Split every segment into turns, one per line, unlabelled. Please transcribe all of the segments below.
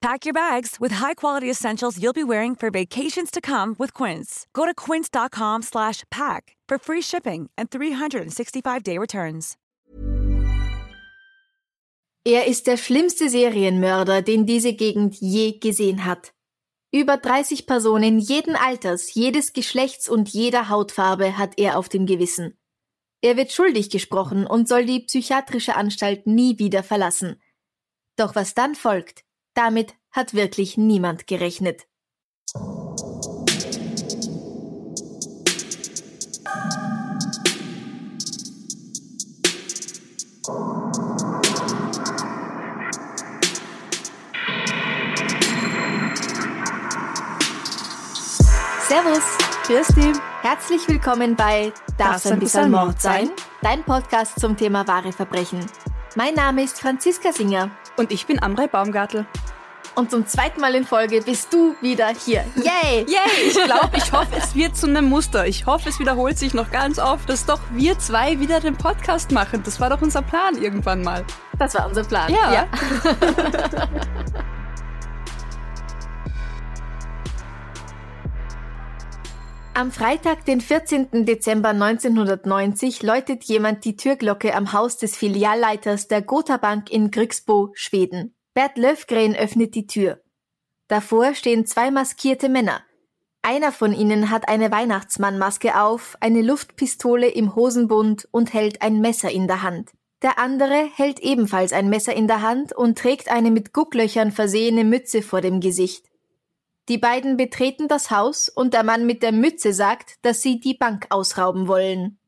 Pack your bags with high-quality essentials you'll be wearing for vacations to come with Quince. Go to quince.com/pack for free shipping and 365-day returns.
Er ist der schlimmste Serienmörder, den diese Gegend je gesehen hat. Über 30 Personen jeden Alters, jedes Geschlechts und jeder Hautfarbe hat er auf dem Gewissen. Er wird schuldig gesprochen und soll die psychiatrische Anstalt nie wieder verlassen. Doch was dann folgt, damit hat wirklich niemand gerechnet. Servus, grüß. Herzlich willkommen bei Darf's ein bisschen Mord sein? Dein Podcast zum Thema wahre Verbrechen. Mein Name ist Franziska Singer.
Und ich bin Amrei Baumgartel.
Und zum zweiten Mal in Folge bist du wieder hier. Yay!
Yay! Ich glaube, ich hoffe, es wird zu einem Muster. Ich hoffe, es wiederholt sich noch ganz oft, dass doch wir zwei wieder den Podcast machen. Das war doch unser Plan irgendwann mal.
Das war unser Plan.
Ja.
ja. Am Freitag, den 14. Dezember 1990, läutet jemand die Türglocke am Haus des Filialleiters der Gotha Bank in Grücksbo, Schweden. Bert Löfgren öffnet die Tür. Davor stehen zwei maskierte Männer. Einer von ihnen hat eine Weihnachtsmannmaske auf, eine Luftpistole im Hosenbund und hält ein Messer in der Hand. Der andere hält ebenfalls ein Messer in der Hand und trägt eine mit Gucklöchern versehene Mütze vor dem Gesicht. Die beiden betreten das Haus und der Mann mit der Mütze sagt, dass sie die Bank ausrauben wollen.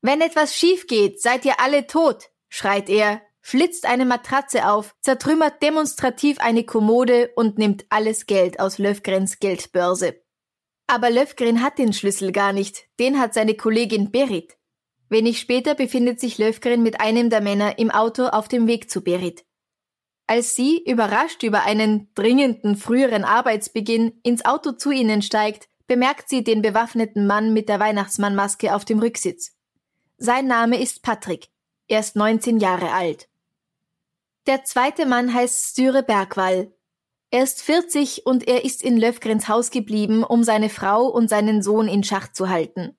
Wenn etwas schief geht, seid ihr alle tot, schreit er, flitzt eine Matratze auf, zertrümmert demonstrativ eine Kommode und nimmt alles Geld aus Löfgrens Geldbörse. Aber Löfgren hat den Schlüssel gar nicht, den hat seine Kollegin Berit. Wenig später befindet sich Löfgren mit einem der Männer im Auto auf dem Weg zu Berit. Als sie, überrascht über einen dringenden früheren Arbeitsbeginn, ins Auto zu ihnen steigt, bemerkt sie den bewaffneten Mann mit der Weihnachtsmannmaske auf dem Rücksitz. Sein Name ist Patrick. Er ist 19 Jahre alt. Der zweite Mann heißt Styre Bergwall. Er ist 40 und er ist in Löfgrens Haus geblieben, um seine Frau und seinen Sohn in Schach zu halten.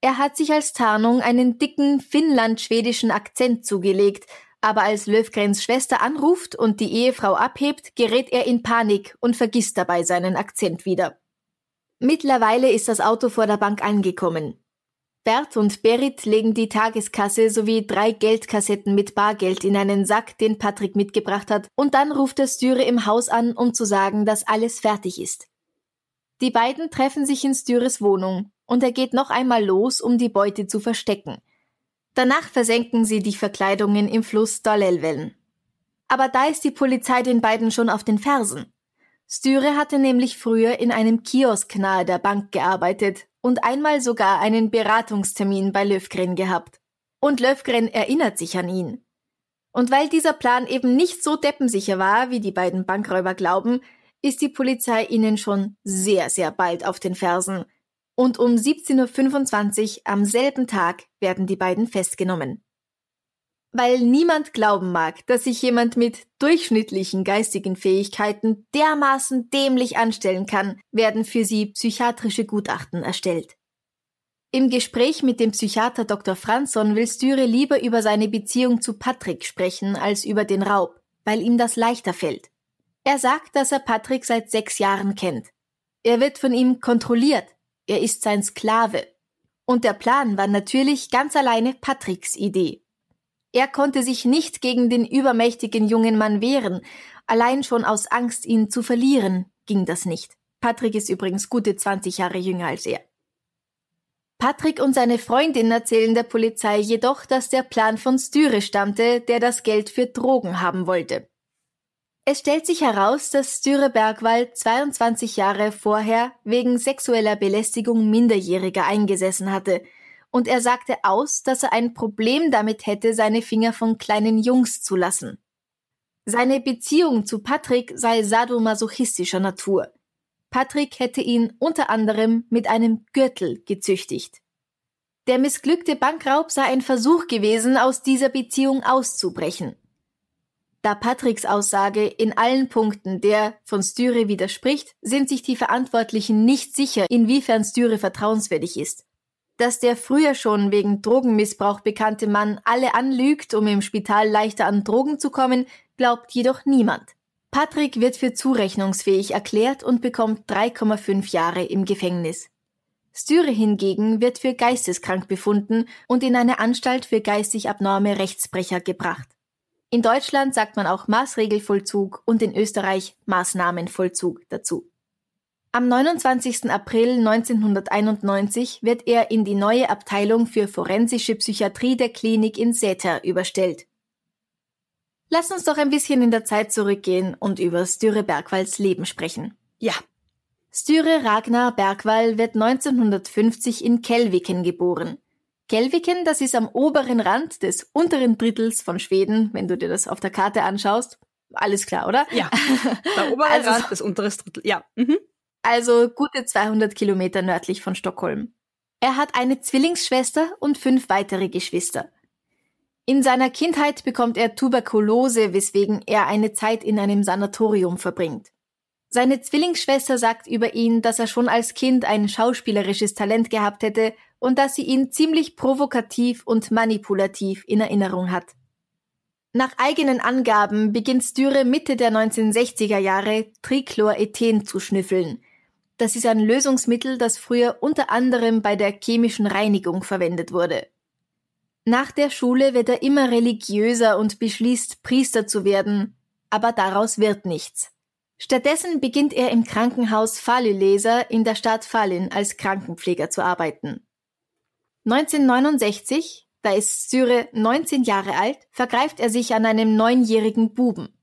Er hat sich als Tarnung einen dicken finnland-schwedischen Akzent zugelegt, aber als Löfgrens Schwester anruft und die Ehefrau abhebt, gerät er in Panik und vergisst dabei seinen Akzent wieder. Mittlerweile ist das Auto vor der Bank angekommen. Bert und Berit legen die Tageskasse sowie drei Geldkassetten mit Bargeld in einen Sack, den Patrick mitgebracht hat, und dann ruft der Styre im Haus an, um zu sagen, dass alles fertig ist. Die beiden treffen sich in Styres Wohnung, und er geht noch einmal los, um die Beute zu verstecken. Danach versenken sie die Verkleidungen im Fluss Dalelwellen. Aber da ist die Polizei den beiden schon auf den Fersen. Styre hatte nämlich früher in einem Kiosk nahe der Bank gearbeitet und einmal sogar einen Beratungstermin bei Löfgren gehabt. Und Löfgren erinnert sich an ihn. Und weil dieser Plan eben nicht so deppensicher war, wie die beiden Bankräuber glauben, ist die Polizei ihnen schon sehr, sehr bald auf den Fersen. Und um 17.25 Uhr am selben Tag werden die beiden festgenommen. Weil niemand glauben mag, dass sich jemand mit durchschnittlichen geistigen Fähigkeiten dermaßen dämlich anstellen kann, werden für sie psychiatrische Gutachten erstellt. Im Gespräch mit dem Psychiater Dr. Franzson will Styre lieber über seine Beziehung zu Patrick sprechen als über den Raub, weil ihm das leichter fällt. Er sagt, dass er Patrick seit sechs Jahren kennt. Er wird von ihm kontrolliert. Er ist sein Sklave. Und der Plan war natürlich ganz alleine Patricks Idee. Er konnte sich nicht gegen den übermächtigen jungen Mann wehren, allein schon aus Angst, ihn zu verlieren, ging das nicht. Patrick ist übrigens gute 20 Jahre jünger als er. Patrick und seine Freundin erzählen der Polizei jedoch, dass der Plan von Styre stammte, der das Geld für Drogen haben wollte. Es stellt sich heraus, dass Styre Bergwald 22 Jahre vorher wegen sexueller Belästigung Minderjähriger eingesessen hatte und er sagte aus, dass er ein Problem damit hätte, seine Finger von kleinen Jungs zu lassen. Seine Beziehung zu Patrick sei sadomasochistischer Natur. Patrick hätte ihn unter anderem mit einem Gürtel gezüchtigt. Der missglückte Bankraub sei ein Versuch gewesen, aus dieser Beziehung auszubrechen. Da Patricks Aussage in allen Punkten der von Styre widerspricht, sind sich die Verantwortlichen nicht sicher, inwiefern Styre vertrauenswürdig ist. Dass der früher schon wegen Drogenmissbrauch bekannte Mann alle anlügt, um im Spital leichter an Drogen zu kommen, glaubt jedoch niemand. Patrick wird für zurechnungsfähig erklärt und bekommt 3,5 Jahre im Gefängnis. Styre hingegen wird für geisteskrank befunden und in eine Anstalt für geistig abnorme Rechtsbrecher gebracht. In Deutschland sagt man auch Maßregelvollzug und in Österreich Maßnahmenvollzug dazu. Am 29. April 1991 wird er in die neue Abteilung für forensische Psychiatrie der Klinik in Säter überstellt. Lass uns doch ein bisschen in der Zeit zurückgehen und über Styre Bergwalls Leben sprechen.
Ja,
Styre Ragnar Bergwall wird 1950 in Kelviken geboren. Kelviken, das ist am oberen Rand des unteren Drittels von Schweden, wenn du dir das auf der Karte anschaust. Alles klar, oder?
Ja. Der obere also, Rand des unteren Drittels, ja. Mhm.
Also gute 200 Kilometer nördlich von Stockholm. Er hat eine Zwillingsschwester und fünf weitere Geschwister. In seiner Kindheit bekommt er Tuberkulose, weswegen er eine Zeit in einem Sanatorium verbringt. Seine Zwillingsschwester sagt über ihn, dass er schon als Kind ein schauspielerisches Talent gehabt hätte und dass sie ihn ziemlich provokativ und manipulativ in Erinnerung hat. Nach eigenen Angaben beginnt Styre Mitte der 1960er Jahre Trichlorethen zu schnüffeln. Das ist ein Lösungsmittel, das früher unter anderem bei der chemischen Reinigung verwendet wurde. Nach der Schule wird er immer religiöser und beschließt, Priester zu werden, aber daraus wird nichts. Stattdessen beginnt er im Krankenhaus Faluleser in der Stadt Falun als Krankenpfleger zu arbeiten. 1969, da ist Syre 19 Jahre alt, vergreift er sich an einem neunjährigen Buben.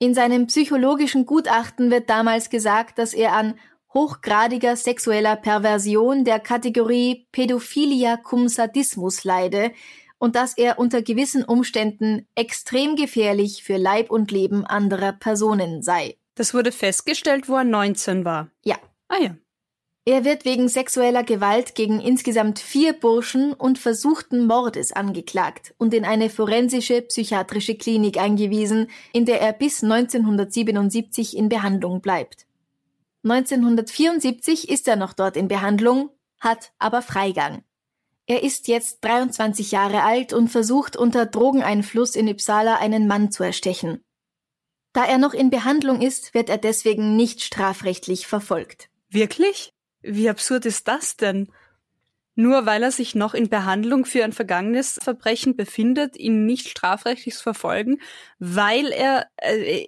In seinem psychologischen Gutachten wird damals gesagt, dass er an hochgradiger sexueller Perversion der Kategorie Pädophilia cum Sadismus leide und dass er unter gewissen Umständen extrem gefährlich für Leib und Leben anderer Personen sei.
Das wurde festgestellt, wo er 19 war.
Ja.
Ah ja.
Er wird wegen sexueller Gewalt gegen insgesamt vier Burschen und versuchten Mordes angeklagt und in eine forensische psychiatrische Klinik eingewiesen, in der er bis 1977 in Behandlung bleibt. 1974 ist er noch dort in Behandlung, hat aber Freigang. Er ist jetzt 23 Jahre alt und versucht unter Drogeneinfluss in Uppsala einen Mann zu erstechen. Da er noch in Behandlung ist, wird er deswegen nicht strafrechtlich verfolgt.
Wirklich? Wie absurd ist das denn? Nur weil er sich noch in Behandlung für ein vergangenes Verbrechen befindet, ihn nicht strafrechtlich verfolgen, weil er... Äh,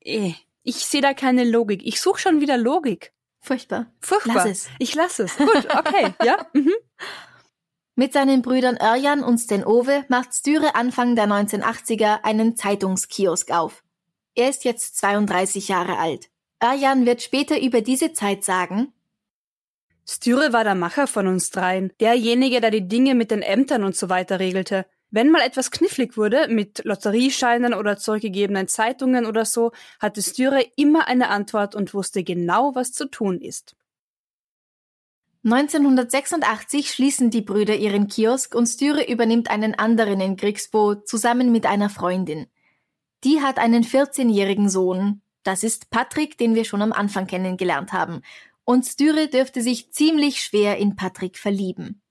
äh, ich sehe da keine Logik. Ich suche schon wieder Logik.
Furchtbar.
Furchtbar.
Lass es.
Ich lasse es. Gut, okay, ja. Mhm.
Mit seinen Brüdern Örjan und Sten Ove macht Styre Anfang der 1980er einen Zeitungskiosk auf. Er ist jetzt 32 Jahre alt. Örjan wird später über diese Zeit sagen,
Styre war der Macher von uns dreien, derjenige, der die Dinge mit den Ämtern und so weiter regelte. Wenn mal etwas knifflig wurde, mit Lotteriescheinen oder zurückgegebenen Zeitungen oder so, hatte Styre immer eine Antwort und wusste genau, was zu tun ist.
1986 schließen die Brüder ihren Kiosk und Styre übernimmt einen anderen in Grigsbo zusammen mit einer Freundin. Die hat einen 14-jährigen Sohn. Das ist Patrick, den wir schon am Anfang kennengelernt haben. Und Styre dürfte sich ziemlich schwer in Patrick verlieben.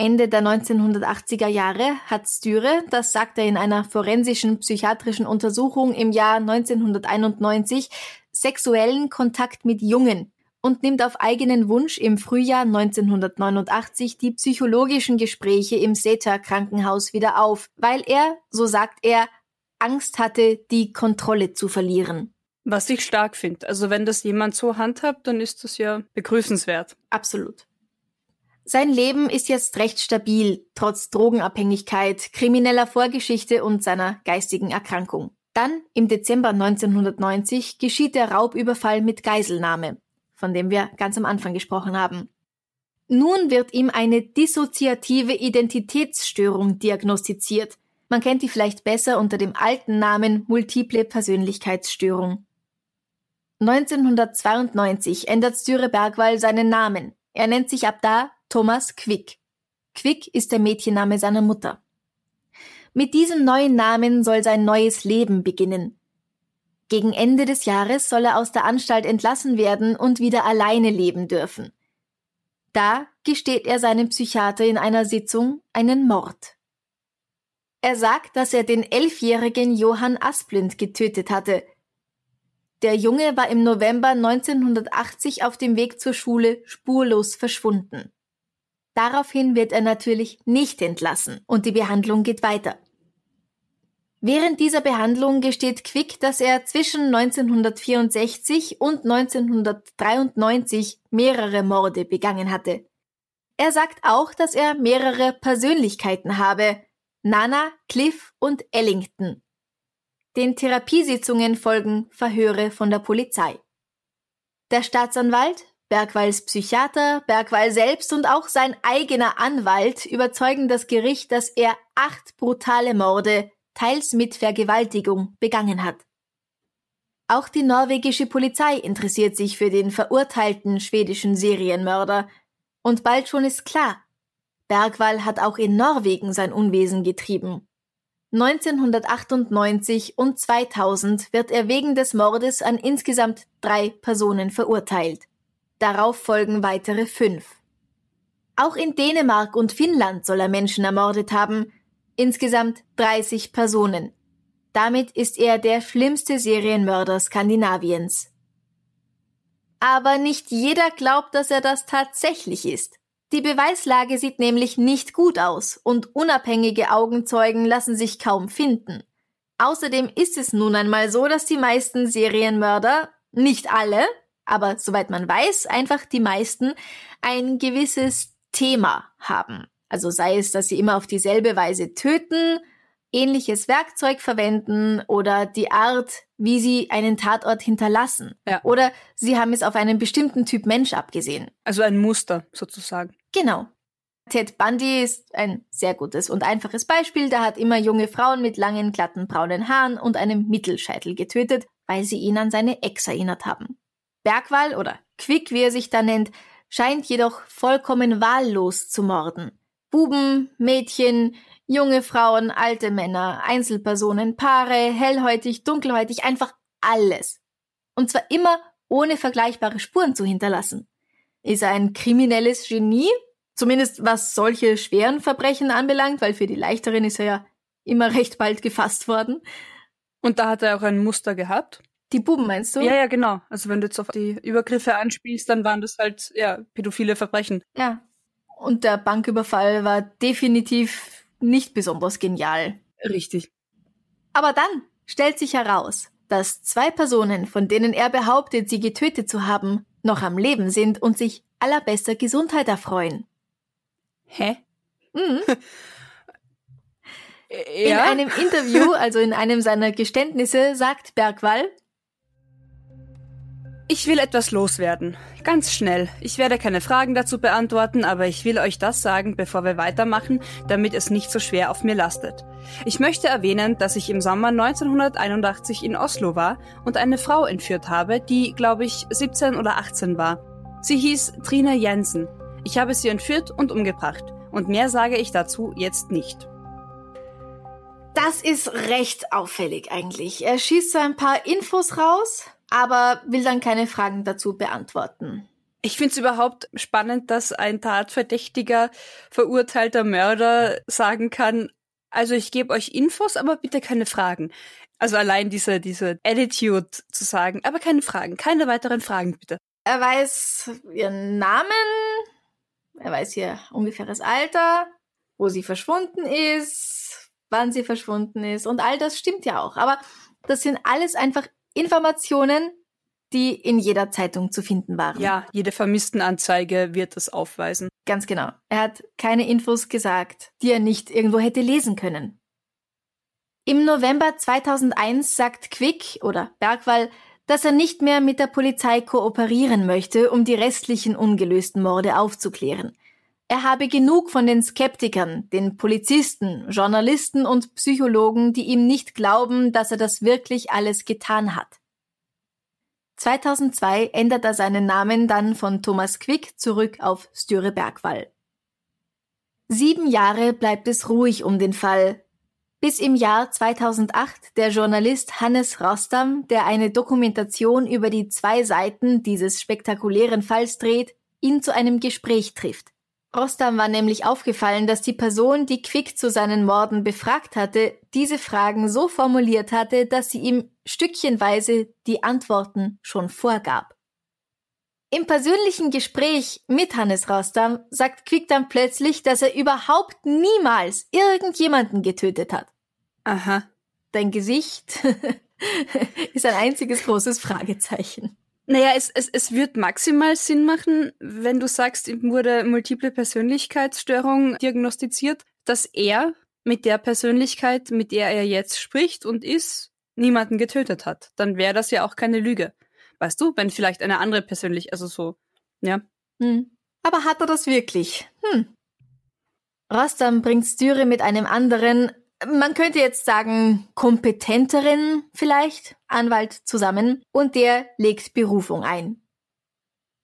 Ende der 1980er Jahre hat Styre, das sagt er in einer forensischen psychiatrischen Untersuchung im Jahr 1991, sexuellen Kontakt mit Jungen und nimmt auf eigenen Wunsch im Frühjahr 1989 die psychologischen Gespräche im SETA Krankenhaus wieder auf, weil er, so sagt er, Angst hatte, die Kontrolle zu verlieren.
Was ich stark finde. Also wenn das jemand so handhabt, dann ist das ja begrüßenswert.
Absolut. Sein Leben ist jetzt recht stabil, trotz Drogenabhängigkeit, krimineller Vorgeschichte und seiner geistigen Erkrankung. Dann, im Dezember 1990, geschieht der Raubüberfall mit Geiselnahme von dem wir ganz am Anfang gesprochen haben. Nun wird ihm eine dissoziative Identitätsstörung diagnostiziert. Man kennt die vielleicht besser unter dem alten Namen multiple Persönlichkeitsstörung. 1992 ändert Styre Bergwall seinen Namen. Er nennt sich ab da Thomas Quick. Quick ist der Mädchenname seiner Mutter. Mit diesem neuen Namen soll sein neues Leben beginnen. Gegen Ende des Jahres soll er aus der Anstalt entlassen werden und wieder alleine leben dürfen. Da gesteht er seinem Psychiater in einer Sitzung einen Mord. Er sagt, dass er den elfjährigen Johann Asplund getötet hatte. Der Junge war im November 1980 auf dem Weg zur Schule spurlos verschwunden. Daraufhin wird er natürlich nicht entlassen und die Behandlung geht weiter. Während dieser Behandlung gesteht Quick, dass er zwischen 1964 und 1993 mehrere Morde begangen hatte. Er sagt auch, dass er mehrere Persönlichkeiten habe, Nana, Cliff und Ellington. Den Therapiesitzungen folgen Verhöre von der Polizei. Der Staatsanwalt, Bergwalls Psychiater, Bergwall selbst und auch sein eigener Anwalt überzeugen das Gericht, dass er acht brutale Morde teils mit Vergewaltigung, begangen hat. Auch die norwegische Polizei interessiert sich für den verurteilten schwedischen Serienmörder. Und bald schon ist klar, Bergwall hat auch in Norwegen sein Unwesen getrieben. 1998 und 2000 wird er wegen des Mordes an insgesamt drei Personen verurteilt. Darauf folgen weitere fünf. Auch in Dänemark und Finnland soll er Menschen ermordet haben, insgesamt 30 Personen. Damit ist er der schlimmste Serienmörder Skandinaviens. Aber nicht jeder glaubt, dass er das tatsächlich ist. Die Beweislage sieht nämlich nicht gut aus und unabhängige Augenzeugen lassen sich kaum finden. Außerdem ist es nun einmal so, dass die meisten Serienmörder, nicht alle, aber soweit man weiß, einfach die meisten, ein gewisses Thema haben. Also sei es, dass sie immer auf dieselbe Weise töten, ähnliches Werkzeug verwenden oder die Art, wie sie einen Tatort hinterlassen. Ja. Oder sie haben es auf einen bestimmten Typ Mensch abgesehen.
Also ein Muster sozusagen.
Genau. Ted Bundy ist ein sehr gutes und einfaches Beispiel. Der hat immer junge Frauen mit langen, glatten, braunen Haaren und einem Mittelscheitel getötet, weil sie ihn an seine Ex erinnert haben. Bergwall oder Quick, wie er sich da nennt, scheint jedoch vollkommen wahllos zu morden. Buben, Mädchen, junge Frauen, alte Männer, Einzelpersonen, Paare, hellhäutig, dunkelhäutig, einfach alles. Und zwar immer ohne vergleichbare Spuren zu hinterlassen. Ist er ein kriminelles Genie? Zumindest was solche schweren Verbrechen anbelangt, weil für die leichteren ist er ja immer recht bald gefasst worden.
Und da hat er auch ein Muster gehabt?
Die Buben meinst du?
Ja, ja, genau. Also wenn du jetzt auf die Übergriffe anspielst, dann waren das halt, ja, pädophile Verbrechen.
Ja, und der Banküberfall war definitiv nicht besonders genial.
Richtig.
Aber dann stellt sich heraus, dass zwei Personen, von denen er behauptet, sie getötet zu haben, noch am Leben sind und sich allerbester Gesundheit erfreuen.
Hä?
Mhm. ja? In einem Interview, also in einem seiner Geständnisse, sagt Bergwall,
ich will etwas loswerden. Ganz schnell. Ich werde keine Fragen dazu beantworten, aber ich will euch das sagen, bevor wir weitermachen, damit es nicht so schwer auf mir lastet. Ich möchte erwähnen, dass ich im Sommer 1981 in Oslo war und eine Frau entführt habe, die, glaube ich, 17 oder 18 war. Sie hieß Trine Jensen. Ich habe sie entführt und umgebracht. Und mehr sage ich dazu jetzt nicht.
Das ist recht auffällig eigentlich. Er schießt so ein paar Infos raus, aber will dann keine Fragen dazu beantworten.
Ich finde es überhaupt spannend, dass ein Tatverdächtiger, verurteilter Mörder sagen kann, also ich gebe euch Infos, aber bitte keine Fragen. Also allein diese, diese Attitude zu sagen, aber keine Fragen, keine weiteren Fragen bitte.
Er weiß ihren Namen, er weiß ihr ungefähres Alter, wo sie verschwunden ist, wann sie verschwunden ist und all das stimmt ja auch. Aber das sind alles einfach Informationen, die in jeder Zeitung zu finden waren.
Ja, jede Vermisstenanzeige wird das aufweisen.
Ganz genau. Er hat keine Infos gesagt, die er nicht irgendwo hätte lesen können. Im November 2001 sagt Quick oder Bergwall, dass er nicht mehr mit der Polizei kooperieren möchte, um die restlichen ungelösten Morde aufzuklären. Er habe genug von den Skeptikern, den Polizisten, Journalisten und Psychologen, die ihm nicht glauben, dass er das wirklich alles getan hat. 2002 ändert er seinen Namen dann von Thomas Quick zurück auf Styre Bergwall. Sieben Jahre bleibt es ruhig um den Fall, bis im Jahr 2008 der Journalist Hannes Rostam, der eine Dokumentation über die zwei Seiten dieses spektakulären Falls dreht, ihn zu einem Gespräch trifft. Rostam war nämlich aufgefallen, dass die Person, die Quick zu seinen Morden befragt hatte, diese Fragen so formuliert hatte, dass sie ihm stückchenweise die Antworten schon vorgab. Im persönlichen Gespräch mit Hannes Rostam sagt Quick dann plötzlich, dass er überhaupt niemals irgendjemanden getötet hat.
Aha.
Dein Gesicht ist ein einziges großes Fragezeichen.
Naja, es, es, es wird maximal Sinn machen, wenn du sagst, ihm wurde multiple Persönlichkeitsstörung diagnostiziert, dass er mit der Persönlichkeit, mit der er jetzt spricht und ist, niemanden getötet hat. Dann wäre das ja auch keine Lüge. Weißt du, wenn vielleicht eine andere persönlich, also so, ja.
Hm. Aber hat er das wirklich? Hm. Rostam bringt Styre mit einem anderen, man könnte jetzt sagen, kompetenteren vielleicht Anwalt zusammen und der legt Berufung ein.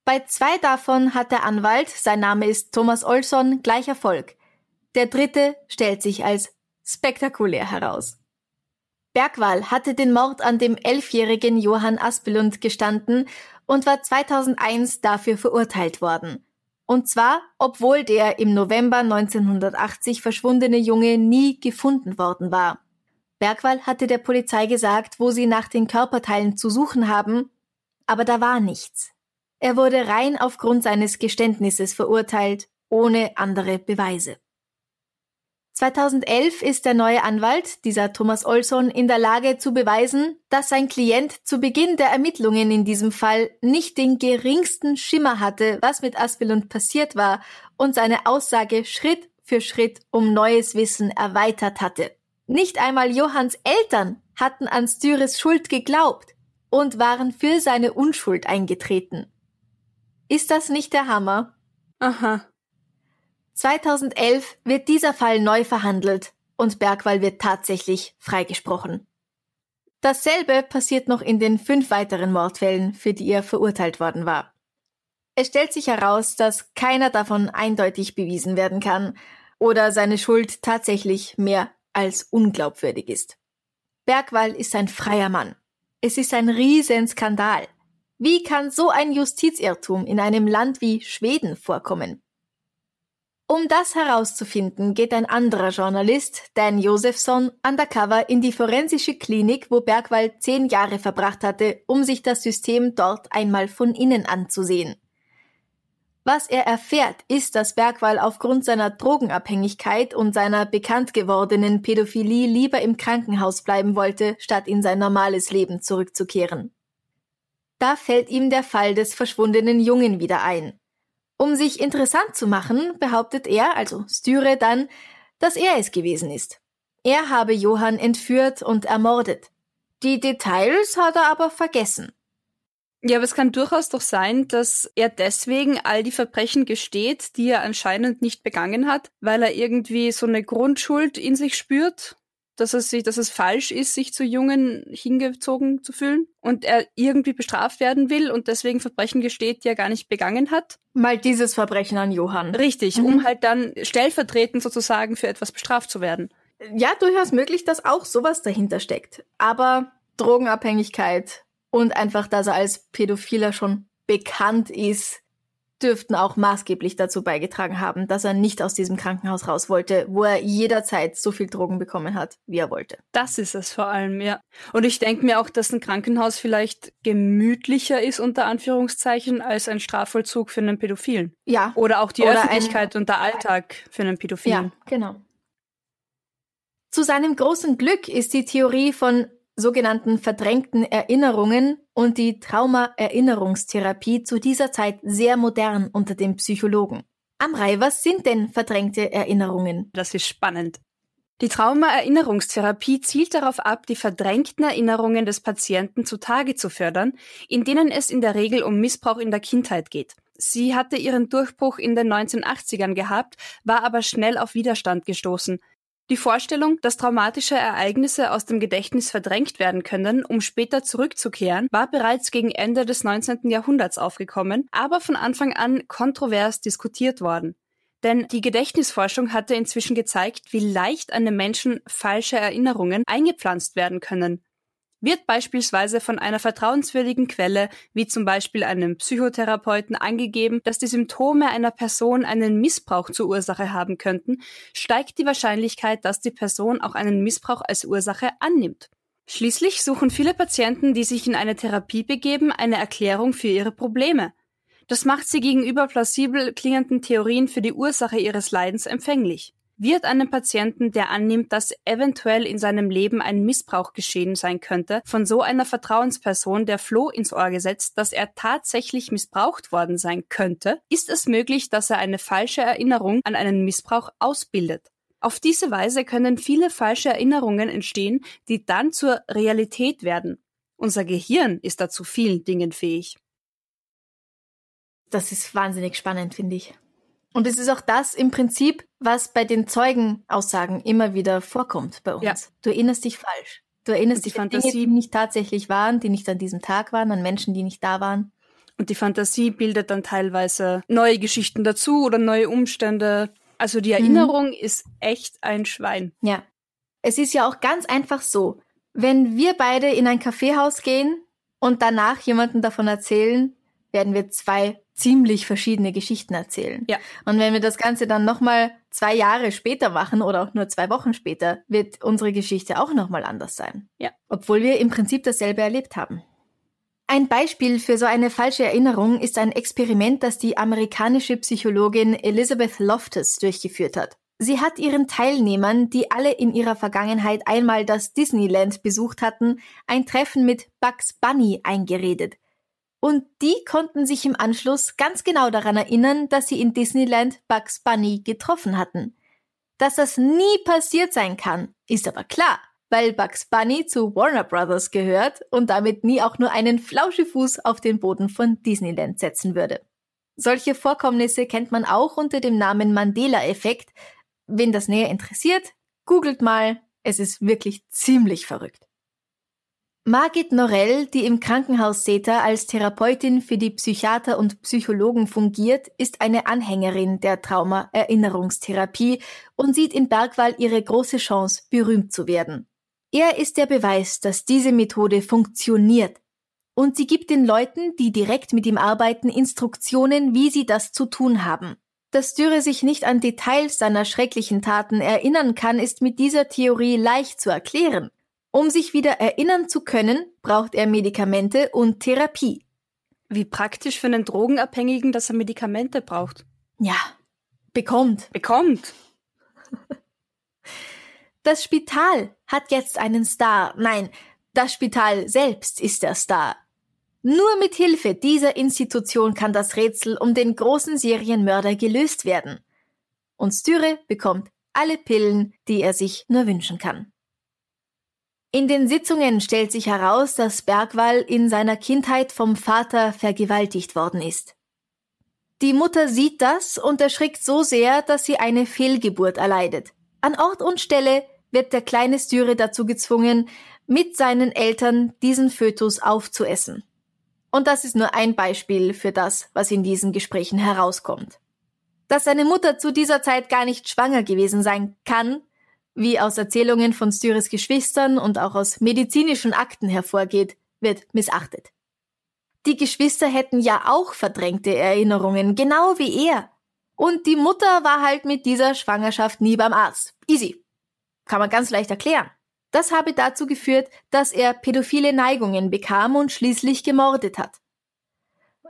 Bei zwei davon hat der Anwalt, sein Name ist Thomas Olson, gleich Erfolg. Der dritte stellt sich als spektakulär heraus. Bergwall hatte den Mord an dem elfjährigen Johann Aspelund gestanden und war 2001 dafür verurteilt worden. Und zwar, obwohl der im November 1980 verschwundene Junge nie gefunden worden war. Bergwall hatte der Polizei gesagt, wo sie nach den Körperteilen zu suchen haben, aber da war nichts. Er wurde rein aufgrund seines Geständnisses verurteilt, ohne andere Beweise. 2011 ist der neue Anwalt, dieser Thomas Olson, in der Lage zu beweisen, dass sein Klient zu Beginn der Ermittlungen in diesem Fall nicht den geringsten Schimmer hatte, was mit Aspelund passiert war und seine Aussage Schritt für Schritt um neues Wissen erweitert hatte. Nicht einmal Johanns Eltern hatten an Styres Schuld geglaubt und waren für seine Unschuld eingetreten. Ist das nicht der Hammer?
Aha.
2011 wird dieser Fall neu verhandelt und Bergwall wird tatsächlich freigesprochen. Dasselbe passiert noch in den fünf weiteren Mordfällen, für die er verurteilt worden war. Es stellt sich heraus, dass keiner davon eindeutig bewiesen werden kann oder seine Schuld tatsächlich mehr als unglaubwürdig ist. Bergwall ist ein freier Mann. Es ist ein Riesenskandal. Wie kann so ein Justizirrtum in einem Land wie Schweden vorkommen? Um das herauszufinden, geht ein anderer Journalist, Dan Josephson, undercover in die forensische Klinik, wo Bergwald zehn Jahre verbracht hatte, um sich das System dort einmal von innen anzusehen. Was er erfährt, ist, dass Bergwall aufgrund seiner Drogenabhängigkeit und seiner bekannt gewordenen Pädophilie lieber im Krankenhaus bleiben wollte, statt in sein normales Leben zurückzukehren. Da fällt ihm der Fall des verschwundenen Jungen wieder ein. Um sich interessant zu machen, behauptet er, also Styre dann, dass er es gewesen ist. Er habe Johann entführt und ermordet. Die Details hat er aber vergessen.
Ja, aber es kann durchaus doch sein, dass er deswegen all die Verbrechen gesteht, die er anscheinend nicht begangen hat, weil er irgendwie so eine Grundschuld in sich spürt dass es sich, dass es falsch ist, sich zu Jungen hingezogen zu fühlen und er irgendwie bestraft werden will und deswegen Verbrechen gesteht, die er gar nicht begangen hat.
Mal dieses Verbrechen an Johann.
Richtig, mhm. um halt dann stellvertretend sozusagen für etwas bestraft zu werden.
Ja, durchaus möglich, dass auch sowas dahinter steckt. Aber Drogenabhängigkeit und einfach, dass er als Pädophiler schon bekannt ist, dürften auch maßgeblich dazu beigetragen haben, dass er nicht aus diesem Krankenhaus raus wollte, wo er jederzeit so viel Drogen bekommen hat, wie er wollte.
Das ist es vor allem, ja. Und ich denke mir auch, dass ein Krankenhaus vielleicht gemütlicher ist, unter Anführungszeichen, als ein Strafvollzug für einen Pädophilen.
Ja.
Oder auch die Oder Öffentlichkeit und der Alltag für einen Pädophilen.
Ja, genau. Zu seinem großen Glück ist die Theorie von sogenannten verdrängten Erinnerungen und die Trauma-Erinnerungstherapie zu dieser Zeit sehr modern unter den Psychologen. Amrei, was sind denn verdrängte Erinnerungen?
Das ist spannend. Die Trauma-Erinnerungstherapie zielt darauf ab, die verdrängten Erinnerungen des Patienten zutage zu fördern, in denen es in der Regel um Missbrauch in der Kindheit geht. Sie hatte ihren Durchbruch in den 1980ern gehabt, war aber schnell auf Widerstand gestoßen. Die Vorstellung, dass traumatische Ereignisse aus dem Gedächtnis verdrängt werden können, um später zurückzukehren, war bereits gegen Ende des 19. Jahrhunderts aufgekommen, aber von Anfang an kontrovers diskutiert worden. Denn die Gedächtnisforschung hatte inzwischen gezeigt, wie leicht einem Menschen falsche Erinnerungen eingepflanzt werden können. Wird beispielsweise von einer vertrauenswürdigen Quelle, wie zum Beispiel einem Psychotherapeuten, angegeben, dass die Symptome einer Person einen Missbrauch zur Ursache haben könnten, steigt die Wahrscheinlichkeit, dass die Person auch einen Missbrauch als Ursache annimmt. Schließlich suchen viele Patienten, die sich in eine Therapie begeben, eine Erklärung für ihre Probleme. Das macht sie gegenüber plausibel klingenden Theorien für die Ursache ihres Leidens empfänglich. Wird einem Patienten, der annimmt, dass eventuell in seinem Leben ein Missbrauch geschehen sein könnte, von so einer Vertrauensperson der Floh ins Ohr gesetzt, dass er tatsächlich missbraucht worden sein könnte, ist es möglich, dass er eine falsche Erinnerung an einen Missbrauch ausbildet. Auf diese Weise können viele falsche Erinnerungen entstehen, die dann zur Realität werden. Unser Gehirn ist dazu vielen Dingen fähig.
Das ist wahnsinnig spannend, finde ich. Und es ist auch das im Prinzip, was bei den Zeugenaussagen immer wieder vorkommt bei uns. Ja. Du erinnerst dich falsch. Du erinnerst dich an Dinge, die nicht tatsächlich waren, die nicht an diesem Tag waren, an Menschen, die nicht da waren.
Und die Fantasie bildet dann teilweise neue Geschichten dazu oder neue Umstände. Also die mhm. Erinnerung mhm. ist echt ein Schwein.
Ja. Es ist ja auch ganz einfach so, wenn wir beide in ein Kaffeehaus gehen und danach jemanden davon erzählen, werden wir zwei ziemlich verschiedene Geschichten erzählen. Ja. Und wenn wir das Ganze dann nochmal zwei Jahre später machen oder auch nur zwei Wochen später, wird unsere Geschichte auch nochmal anders sein. Ja. Obwohl wir im Prinzip dasselbe erlebt haben. Ein Beispiel für so eine falsche Erinnerung ist ein Experiment, das die amerikanische Psychologin Elizabeth Loftus durchgeführt hat. Sie hat ihren Teilnehmern, die alle in ihrer Vergangenheit einmal das Disneyland besucht hatten, ein Treffen mit Bugs Bunny eingeredet, und die konnten sich im Anschluss ganz genau daran erinnern, dass sie in Disneyland Bugs Bunny getroffen hatten. Dass das nie passiert sein kann, ist aber klar, weil Bugs Bunny zu Warner Brothers gehört und damit nie auch nur einen Flauschefuß auf den Boden von Disneyland setzen würde. Solche Vorkommnisse kennt man auch unter dem Namen Mandela-Effekt. Wen das näher interessiert, googelt mal. Es ist wirklich ziemlich verrückt. Margit Norell, die im Krankenhaus SETA als Therapeutin für die Psychiater und Psychologen fungiert, ist eine Anhängerin der Trauma-Erinnerungstherapie und sieht in Bergwall ihre große Chance, berühmt zu werden. Er ist der Beweis, dass diese Methode funktioniert. Und sie gibt den Leuten, die direkt mit ihm arbeiten, Instruktionen, wie sie das zu tun haben. Dass Dürre sich nicht an Details seiner schrecklichen Taten erinnern kann, ist mit dieser Theorie leicht zu erklären. Um sich wieder erinnern zu können, braucht er Medikamente und Therapie.
Wie praktisch für einen Drogenabhängigen, dass er Medikamente braucht.
Ja, bekommt.
Bekommt.
Das Spital hat jetzt einen Star. Nein, das Spital selbst ist der Star. Nur mit Hilfe dieser Institution kann das Rätsel um den großen Serienmörder gelöst werden. Und Styre bekommt alle Pillen, die er sich nur wünschen kann. In den Sitzungen stellt sich heraus, dass Bergwall in seiner Kindheit vom Vater vergewaltigt worden ist. Die Mutter sieht das und erschrickt so sehr, dass sie eine Fehlgeburt erleidet. An Ort und Stelle wird der kleine Styre dazu gezwungen, mit seinen Eltern diesen Fötus aufzuessen. Und das ist nur ein Beispiel für das, was in diesen Gesprächen herauskommt. Dass seine Mutter zu dieser Zeit gar nicht schwanger gewesen sein kann, wie aus Erzählungen von Styres Geschwistern und auch aus medizinischen Akten hervorgeht, wird missachtet. Die Geschwister hätten ja auch verdrängte Erinnerungen, genau wie er. Und die Mutter war halt mit dieser Schwangerschaft nie beim Arzt. Easy. Kann man ganz leicht erklären. Das habe dazu geführt, dass er pädophile Neigungen bekam und schließlich gemordet hat.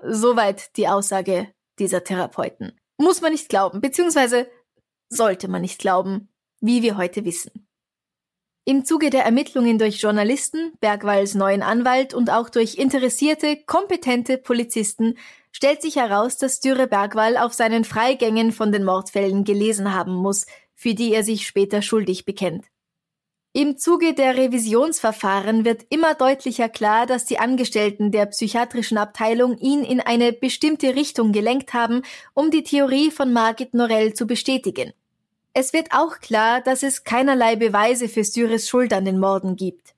Soweit die Aussage dieser Therapeuten. Muss man nicht glauben, beziehungsweise sollte man nicht glauben, wie wir heute wissen. Im Zuge der Ermittlungen durch Journalisten, Bergwalls neuen Anwalt und auch durch interessierte, kompetente Polizisten stellt sich heraus, dass Dürre Bergwall auf seinen Freigängen von den Mordfällen gelesen haben muss, für die er sich später schuldig bekennt. Im Zuge der Revisionsverfahren wird immer deutlicher klar, dass die Angestellten der psychiatrischen Abteilung ihn in eine bestimmte Richtung gelenkt haben, um die Theorie von Margit Norell zu bestätigen. Es wird auch klar, dass es keinerlei Beweise für Styres Schuld an den Morden gibt.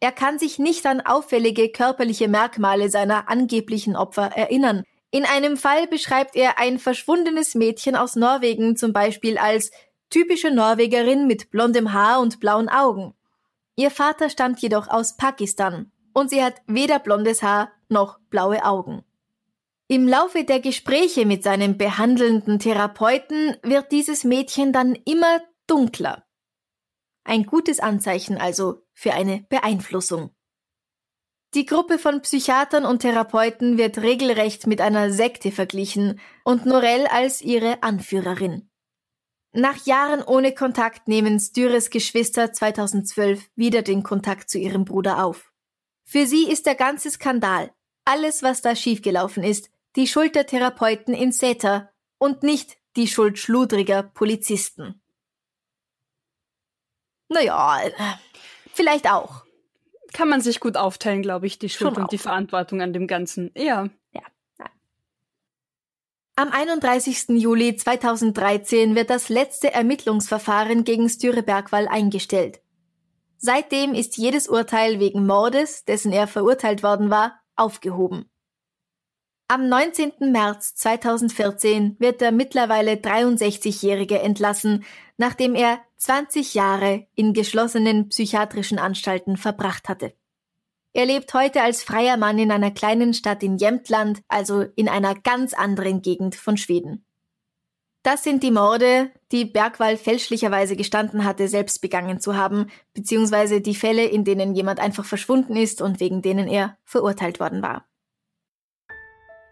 Er kann sich nicht an auffällige körperliche Merkmale seiner angeblichen Opfer erinnern. In einem Fall beschreibt er ein verschwundenes Mädchen aus Norwegen zum Beispiel als typische Norwegerin mit blondem Haar und blauen Augen. Ihr Vater stammt jedoch aus Pakistan und sie hat weder blondes Haar noch blaue Augen. Im Laufe der Gespräche mit seinem behandelnden Therapeuten wird dieses Mädchen dann immer dunkler. Ein gutes Anzeichen also für eine Beeinflussung. Die Gruppe von Psychiatern und Therapeuten wird regelrecht mit einer Sekte verglichen und Norell als ihre Anführerin. Nach Jahren ohne Kontakt nehmen Styres Geschwister 2012 wieder den Kontakt zu ihrem Bruder auf. Für sie ist der ganze Skandal, alles was da schiefgelaufen ist, die Schuld der Therapeuten in Säter und nicht die Schuld schludriger Polizisten. Naja, vielleicht auch.
Kann man sich gut aufteilen, glaube ich, die Schuld Schon und auch. die Verantwortung an dem Ganzen. Ja.
Ja. Am 31. Juli 2013 wird das letzte Ermittlungsverfahren gegen Styre Bergwall eingestellt. Seitdem ist jedes Urteil wegen Mordes, dessen er verurteilt worden war, aufgehoben. Am 19. März 2014 wird der mittlerweile 63-Jährige entlassen, nachdem er 20 Jahre in geschlossenen psychiatrischen Anstalten verbracht hatte. Er lebt heute als freier Mann in einer kleinen Stadt in Jämtland, also in einer ganz anderen Gegend von Schweden. Das sind die Morde, die Bergwall fälschlicherweise gestanden hatte, selbst begangen zu haben, beziehungsweise die Fälle, in denen jemand einfach verschwunden ist und wegen denen er verurteilt worden war.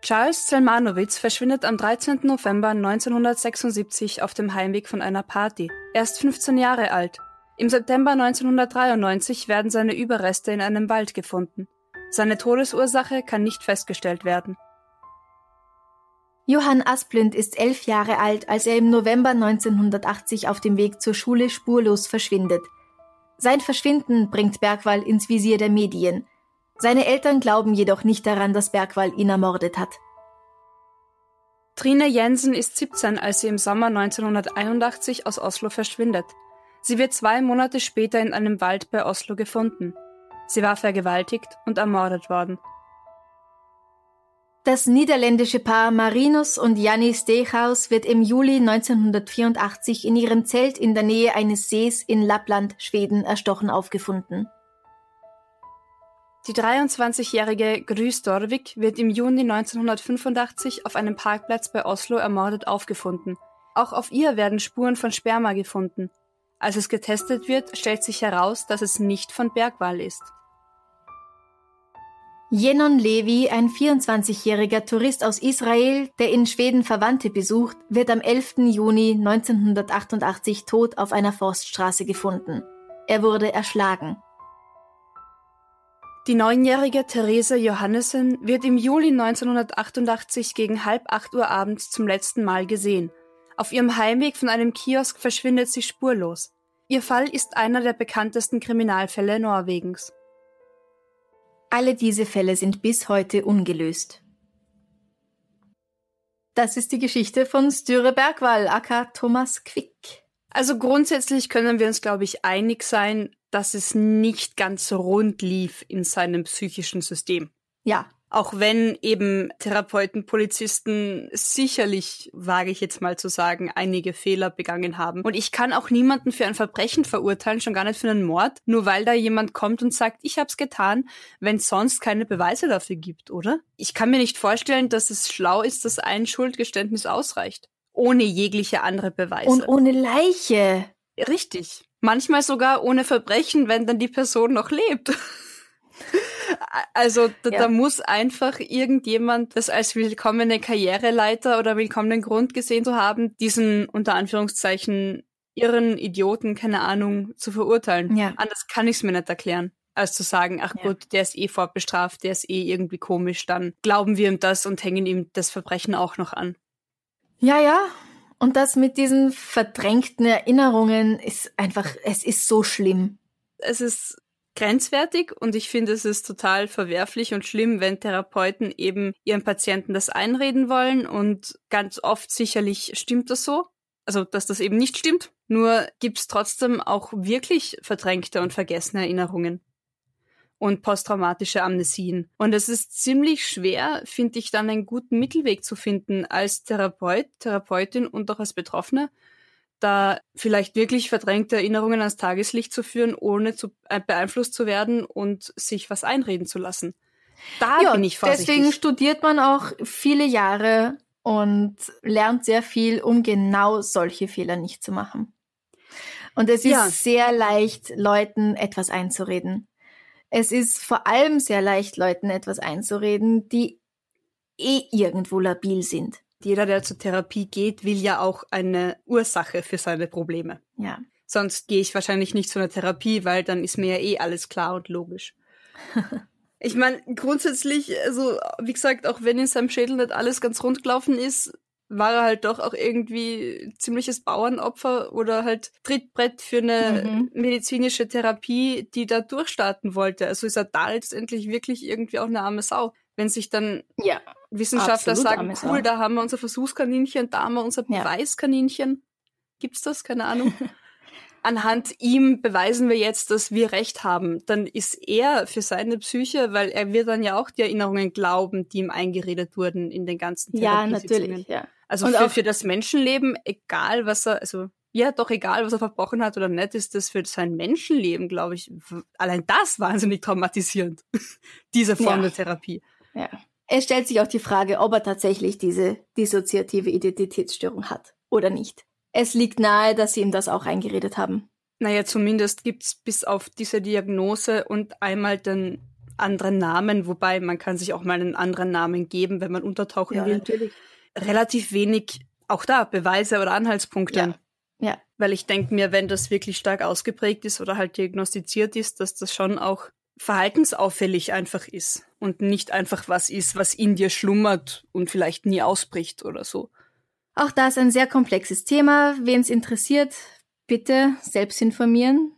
Charles Zelmanowitz verschwindet am 13. November 1976 auf dem Heimweg von einer Party. Er ist 15 Jahre alt. Im September 1993 werden seine Überreste in einem Wald gefunden. Seine Todesursache kann nicht festgestellt werden.
Johann Asplund ist elf Jahre alt, als er im November 1980 auf dem Weg zur Schule spurlos verschwindet. Sein Verschwinden bringt Bergwall ins Visier der Medien. Seine Eltern glauben jedoch nicht daran, dass Bergwall ihn ermordet hat.
Trine Jensen ist 17, als sie im Sommer 1981 aus Oslo verschwindet. Sie wird zwei Monate später in einem Wald bei Oslo gefunden. Sie war vergewaltigt und ermordet worden.
Das niederländische Paar Marinus und Jannis Steeghaus wird im Juli 1984 in ihrem Zelt in der Nähe eines Sees in Lappland, Schweden, erstochen aufgefunden.
Die 23-jährige Grüß Dorvik wird im Juni 1985 auf einem Parkplatz bei Oslo ermordet aufgefunden. Auch auf ihr werden Spuren von Sperma gefunden. Als es getestet wird, stellt sich heraus, dass es nicht von Bergwall ist.
Jenon Levi, ein 24-jähriger Tourist aus Israel, der in Schweden Verwandte besucht, wird am 11. Juni 1988 tot auf einer Forststraße gefunden. Er wurde erschlagen.
Die neunjährige Therese Johannessen wird im Juli 1988 gegen halb acht Uhr abends zum letzten Mal gesehen. Auf ihrem Heimweg von einem Kiosk verschwindet sie spurlos. Ihr Fall ist einer der bekanntesten Kriminalfälle Norwegens.
Alle diese Fälle sind bis heute ungelöst. Das ist die Geschichte von Styre Bergwall, aka Thomas Quick.
Also grundsätzlich können wir uns, glaube ich, einig sein, dass es nicht ganz rund lief in seinem psychischen System.
Ja,
auch wenn eben Therapeuten, Polizisten sicherlich, wage ich jetzt mal zu sagen, einige Fehler begangen haben. Und ich kann auch niemanden für ein Verbrechen verurteilen, schon gar nicht für einen Mord, nur weil da jemand kommt und sagt, ich hab's getan, wenn es sonst keine Beweise dafür gibt, oder? Ich kann mir nicht vorstellen, dass es schlau ist, dass ein Schuldgeständnis ausreicht. Ohne jegliche andere Beweise.
Und ohne Leiche.
Richtig. Manchmal sogar ohne Verbrechen, wenn dann die Person noch lebt. Also da, ja. da, muss einfach irgendjemand das als willkommene Karriereleiter oder willkommenen Grund gesehen zu haben, diesen unter Anführungszeichen irren Idioten, keine Ahnung, zu verurteilen. Ja. Anders kann ich es mir nicht erklären. Als zu sagen, ach ja. gut, der ist eh fortbestraft, der ist eh irgendwie komisch, dann glauben wir ihm das und hängen ihm das Verbrechen auch noch an.
Ja, ja. Und das mit diesen verdrängten Erinnerungen ist einfach, es ist so schlimm.
Es ist grenzwertig und ich finde, es ist total verwerflich und schlimm, wenn Therapeuten eben ihren Patienten das einreden wollen und ganz oft sicherlich stimmt das so. Also, dass das eben nicht stimmt. Nur gibt's trotzdem auch wirklich verdrängte und vergessene Erinnerungen und posttraumatische Amnesien. Und es ist ziemlich schwer, finde ich, dann einen guten Mittelweg zu finden als Therapeut, Therapeutin und auch als Betroffene, da vielleicht wirklich verdrängte Erinnerungen ans Tageslicht zu führen, ohne zu, äh, beeinflusst zu werden und sich was einreden zu lassen. Da
ja,
bin ich vorsichtig.
Deswegen studiert man auch viele Jahre und lernt sehr viel, um genau solche Fehler nicht zu machen. Und es ist ja. sehr leicht, Leuten etwas einzureden. Es ist vor allem sehr leicht, Leuten etwas einzureden, die eh irgendwo labil sind.
Jeder, der zur Therapie geht, will ja auch eine Ursache für seine Probleme.
Ja.
Sonst gehe ich wahrscheinlich nicht zu einer Therapie, weil dann ist mir ja eh alles klar und logisch. ich meine, grundsätzlich, also wie gesagt, auch wenn in seinem Schädel nicht alles ganz rund gelaufen ist, war er halt doch auch irgendwie ziemliches Bauernopfer oder halt Trittbrett für eine mhm. medizinische Therapie, die da durchstarten wollte. Also ist er da letztendlich wirklich irgendwie auch eine arme Sau. Wenn sich dann ja, Wissenschaftler sagen, cool, da haben wir unser Versuchskaninchen, da haben wir unser Beweiskaninchen. Gibt's das? Keine Ahnung. Anhand ihm beweisen wir jetzt, dass wir Recht haben. Dann ist er für seine Psyche, weil er wird dann ja auch die Erinnerungen glauben, die ihm eingeredet wurden in den ganzen
Ja, natürlich, ja.
Also und für, für das Menschenleben, egal was er, also ja, doch egal, was er verbrochen hat oder nicht, ist das für sein Menschenleben, glaube ich, allein das wahnsinnig traumatisierend, diese Form ja. der Therapie.
Ja. Es stellt sich auch die Frage, ob er tatsächlich diese dissoziative Identitätsstörung hat oder nicht. Es liegt nahe, dass sie ihm das auch eingeredet haben.
Naja, zumindest gibt's bis auf diese Diagnose und einmal den anderen Namen, wobei man kann sich auch mal einen anderen Namen geben, wenn man untertauchen ja, will. Natürlich relativ wenig auch da Beweise oder Anhaltspunkte.
Ja. ja.
Weil ich denke mir, wenn das wirklich stark ausgeprägt ist oder halt diagnostiziert ist, dass das schon auch verhaltensauffällig einfach ist und nicht einfach was ist, was in dir schlummert und vielleicht nie ausbricht oder so.
Auch das ein sehr komplexes Thema. Wen es interessiert, bitte selbst informieren.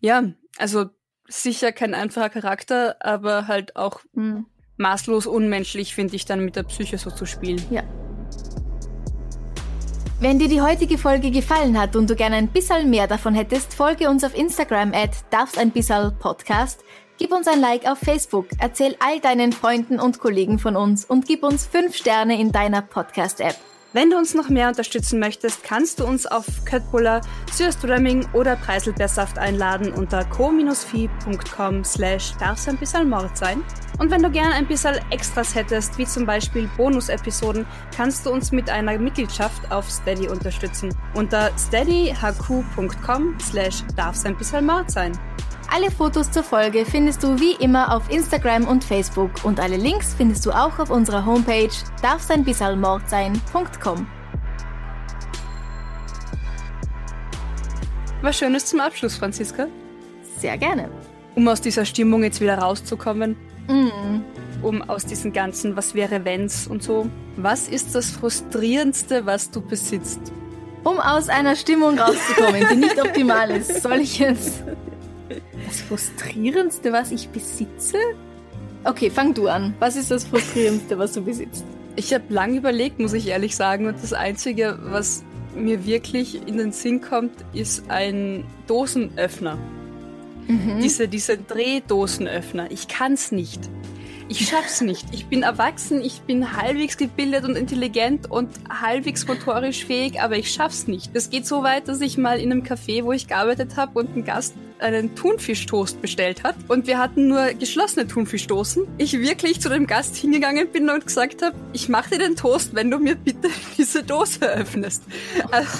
Ja, also sicher kein einfacher Charakter, aber halt auch hm. maßlos unmenschlich, finde ich, dann mit der Psyche so zu spielen.
Ja. Wenn dir die heutige Folge gefallen hat und du gerne ein bisschen mehr davon hättest, folge uns auf Instagram at darfseinbissalpodcast, gib uns ein Like auf Facebook, erzähl all deinen Freunden und Kollegen von uns und gib uns 5 Sterne in deiner Podcast-App.
Wenn du uns noch mehr unterstützen möchtest, kannst du uns auf Köttbullar, Sürströmming oder Preiselbeersaft einladen unter co-fi.com slash darf's ein bisschen Mord sein. Und wenn du gerne ein bisschen Extras hättest, wie zum Beispiel Bonus-Episoden, kannst du uns mit einer Mitgliedschaft auf Steady unterstützen unter steadyhq.com slash darf's ein bisschen Mord sein.
Alle Fotos zur Folge findest du wie immer auf Instagram und Facebook und alle Links findest du auch auf unserer Homepage darfseinbissalmordsein.com.
Was Schönes zum Abschluss, Franziska?
Sehr gerne.
Um aus dieser Stimmung jetzt wieder rauszukommen,
mm.
um aus diesen ganzen Was wäre wenns und so. Was ist das Frustrierendste, was du besitzt?
Um aus einer Stimmung rauszukommen, die nicht optimal ist, soll ich jetzt das Frustrierendste, was ich besitze? Okay, fang du an. Was ist das Frustrierendste, was du besitzt?
Ich habe lang überlegt, muss ich ehrlich sagen. Und das Einzige, was mir wirklich in den Sinn kommt, ist ein Dosenöffner. Mhm. Diese, diese Drehdosenöffner. Ich kann's nicht. Ich schaff's nicht. Ich bin erwachsen, ich bin halbwegs gebildet und intelligent und halbwegs motorisch fähig, aber ich schaff's nicht. Das geht so weit, dass ich mal in einem Café, wo ich gearbeitet habe und ein Gast einen Thunfischtoast bestellt hat und wir hatten nur geschlossene Thunfischdosen. Ich wirklich zu dem Gast hingegangen bin und gesagt habe, ich mache dir den Toast, wenn du mir bitte diese Dose öffnest. Also,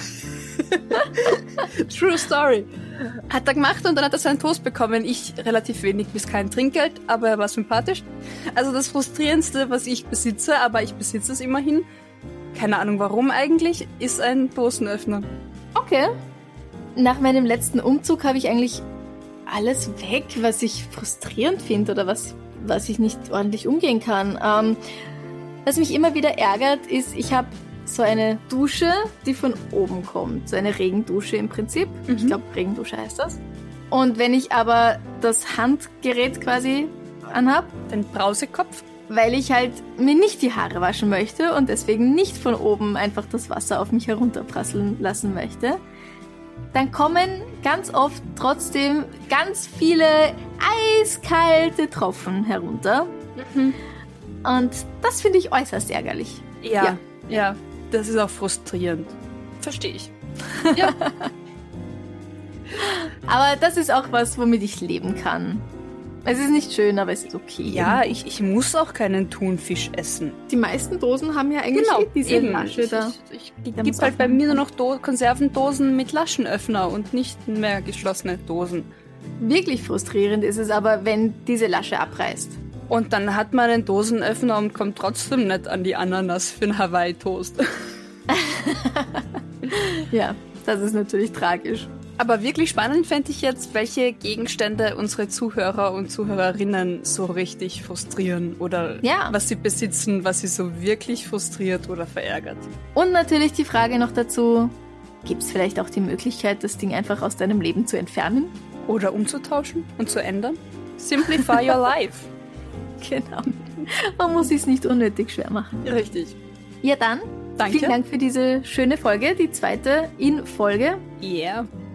True Story. Hat er gemacht und dann hat er seinen Toast bekommen. Ich relativ wenig bis kein Trinkgeld, aber er war sympathisch. Also das Frustrierendste, was ich besitze, aber ich besitze es immerhin, keine Ahnung warum eigentlich, ist ein Dosenöffner.
Okay. Nach meinem letzten Umzug habe ich eigentlich alles weg, was ich frustrierend finde oder was, was ich nicht ordentlich umgehen kann. Ähm, was mich immer wieder ärgert, ist, ich habe so eine Dusche, die von oben kommt. So eine Regendusche im Prinzip. Mhm. Ich glaube, Regendusche heißt das. Und wenn ich aber das Handgerät quasi anhab,
den Brausekopf,
weil ich halt mir nicht die Haare waschen möchte und deswegen nicht von oben einfach das Wasser auf mich herunterprasseln lassen möchte, dann kommen ganz oft trotzdem ganz viele eiskalte Tropfen herunter. Mhm. Und das finde ich äußerst ärgerlich.
Ja, ja, ja, das ist auch frustrierend. Verstehe ich. Ja.
aber das ist auch was, womit ich leben kann. Es ist nicht schön, aber es ist okay.
Ja, ich, ich muss auch keinen Thunfisch essen.
Die meisten Dosen haben ja eigentlich genau, eh diese eben. Lasche da.
Ich, ich, ich gibt halt bei mir nur noch Do Konservendosen mit Laschenöffner und nicht mehr geschlossene Dosen.
Wirklich frustrierend ist es aber, wenn diese Lasche abreißt.
Und dann hat man einen Dosenöffner und kommt trotzdem nicht an die Ananas für einen Hawaii-Toast.
ja, das ist natürlich tragisch.
Aber wirklich spannend fände ich jetzt, welche Gegenstände unsere Zuhörer und Zuhörerinnen so richtig frustrieren oder ja. was sie besitzen, was sie so wirklich frustriert oder verärgert.
Und natürlich die Frage noch dazu, gibt es vielleicht auch die Möglichkeit, das Ding einfach aus deinem Leben zu entfernen?
Oder umzutauschen und zu ändern? Simplify your life.
Genau. Man muss es nicht unnötig schwer machen.
Richtig.
Ja dann, Danke. vielen Dank für diese schöne Folge, die zweite in Folge.
Yeah.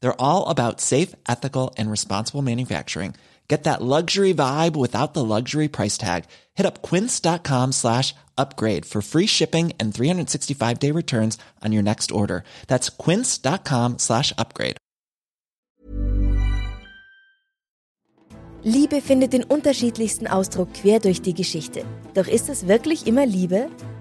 They're all about safe, ethical, and responsible manufacturing. Get that luxury vibe without the luxury price tag. Hit up quince.com slash upgrade for free shipping and 365 day returns on your next order. That's quince.com slash upgrade.
Liebe findet den unterschiedlichsten Ausdruck quer durch die Geschichte. Doch ist es wirklich immer Liebe?